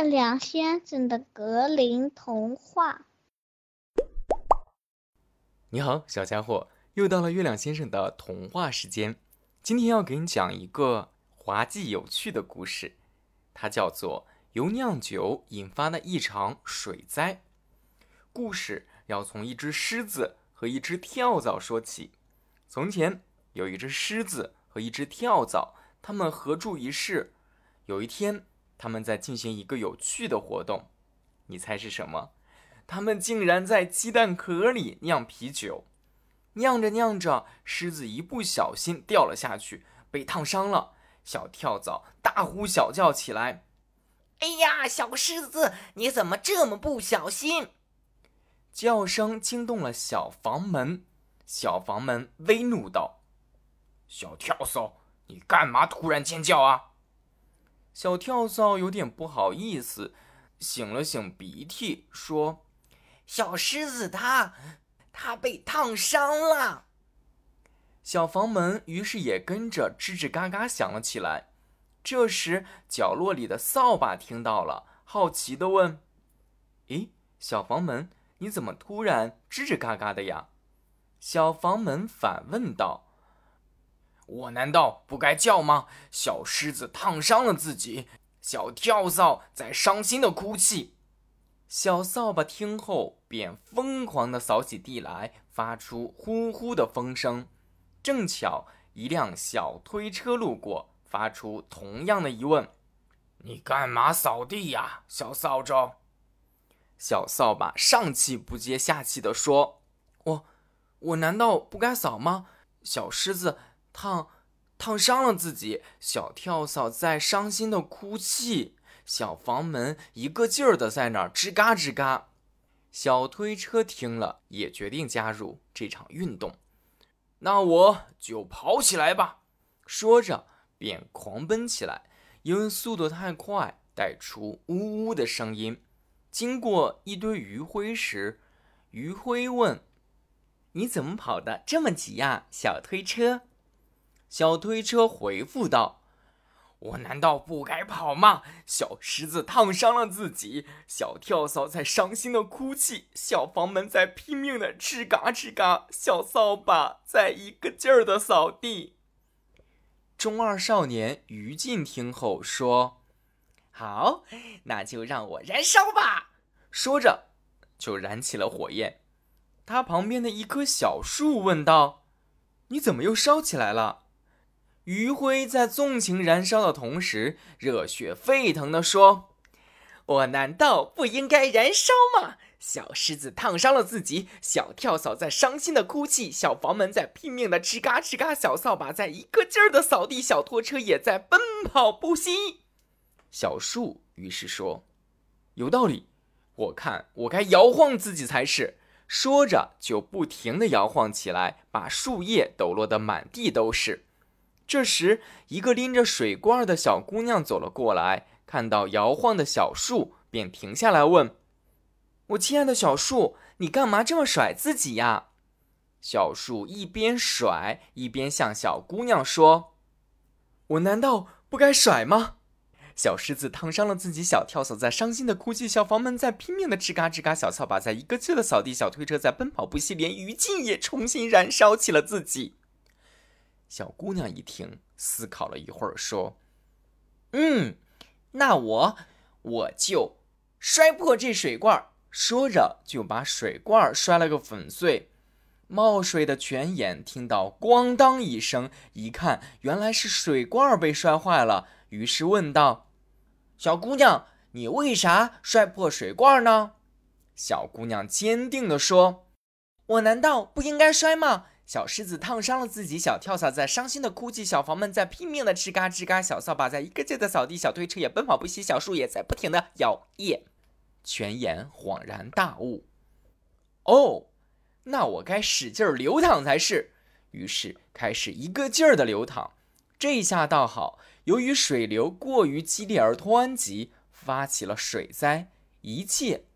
月亮先生的格林童话。你好，小家伙，又到了月亮先生的童话时间。今天要给你讲一个滑稽有趣的故事，它叫做《由酿酒引发的一场水灾》。故事要从一只狮子和一只跳蚤说起。从前有一只狮子和一只跳蚤，它们合住一室。有一天，他们在进行一个有趣的活动，你猜是什么？他们竟然在鸡蛋壳里酿啤酒。酿着酿着，狮子一不小心掉了下去，被烫伤了。小跳蚤大呼小叫起来：“哎呀，小狮子，你怎么这么不小心？”叫声惊动了小房门，小房门微怒道：“小跳蚤，你干嘛突然尖叫啊？”小跳蚤有点不好意思，擤了擤鼻涕，说：“小狮子他，他被烫伤了。”小房门于是也跟着吱吱嘎嘎响了起来。这时，角落里的扫把听到了，好奇地问：“咦，小房门，你怎么突然吱吱嘎嘎的呀？”小房门反问道。我难道不该叫吗？小狮子烫伤了自己，小跳蚤在伤心的哭泣。小扫把听后便疯狂地扫起地来，发出呼呼的风声。正巧一辆小推车路过，发出同样的疑问：“你干嘛扫地呀，小扫帚？”小扫把上气不接下气地说：“我，我难道不该扫吗？小狮子。”烫，烫伤了自己。小跳蚤在伤心的哭泣。小房门一个劲儿的在那儿吱嘎吱嘎。小推车听了，也决定加入这场运动。那我就跑起来吧！说着便狂奔起来，因为速度太快，带出呜呜的声音。经过一堆余晖时，余晖问：“你怎么跑得这么急呀，小推车？”小推车回复道：“我难道不该跑吗？小狮子烫伤了自己，小跳蚤在伤心的哭泣，小房门在拼命的吱嘎吱嘎，小扫把在一个劲儿的扫地。”中二少年于禁听后说：“好，那就让我燃烧吧！”说着就燃起了火焰。他旁边的一棵小树问道：“你怎么又烧起来了？”余晖在纵情燃烧的同时，热血沸腾地说：“我难道不应该燃烧吗？小狮子烫伤了自己，小跳蚤在伤心的哭泣，小房门在拼命的吱嘎吱嘎，小扫把在一个劲儿的扫地，小拖车也在奔跑不息。”小树于是说：“有道理，我看我该摇晃自己才是。”说着就不停的摇晃起来，把树叶抖落得满地都是。这时，一个拎着水罐的小姑娘走了过来，看到摇晃的小树，便停下来问：“我亲爱的小树，你干嘛这么甩自己呀？”小树一边甩，一边向小姑娘说：“我难道不该甩吗？”小狮子烫伤了自己，小跳蚤在伤心的哭泣，小房门在拼命的吱嘎吱嘎，小扫把在一个劲的扫地，小推车在奔跑不息，连余烬也重新燃烧起了自己。小姑娘一听，思考了一会儿，说：“嗯，那我我就摔破这水罐。”说着就把水罐摔了个粉碎。冒水的泉眼听到“咣当”一声，一看原来是水罐被摔坏了，于是问道：“小姑娘，你为啥摔破水罐呢？”小姑娘坚定地说：“我难道不应该摔吗？”小狮子烫伤了自己，小跳蚤在伤心的哭泣，小房门在拼命的吱嘎吱嘎，小扫把在一个劲的扫地，小推车也奔跑不息，小树也在不停的摇曳。泉眼恍然大悟：“哦，那我该使劲流淌才是。”于是开始一个劲儿的流淌。这下倒好，由于水流过于激烈而湍急，发起了水灾，一切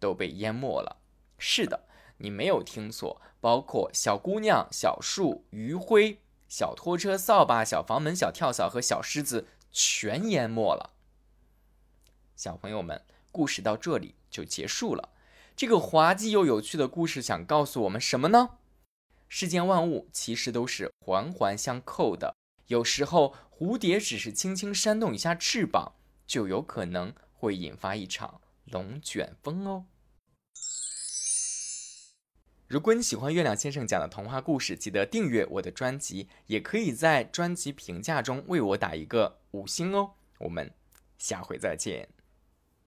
都被淹没了。是的。你没有听错，包括小姑娘、小树、余晖、小拖车、扫把、小房门、小跳蚤和小狮子，全淹没了。小朋友们，故事到这里就结束了。这个滑稽又有趣的故事想告诉我们什么呢？世间万物其实都是环环相扣的，有时候蝴蝶只是轻轻扇动一下翅膀，就有可能会引发一场龙卷风哦。如果你喜欢月亮先生讲的童话故事，记得订阅我的专辑，也可以在专辑评价中为我打一个五星哦。我们下回再见。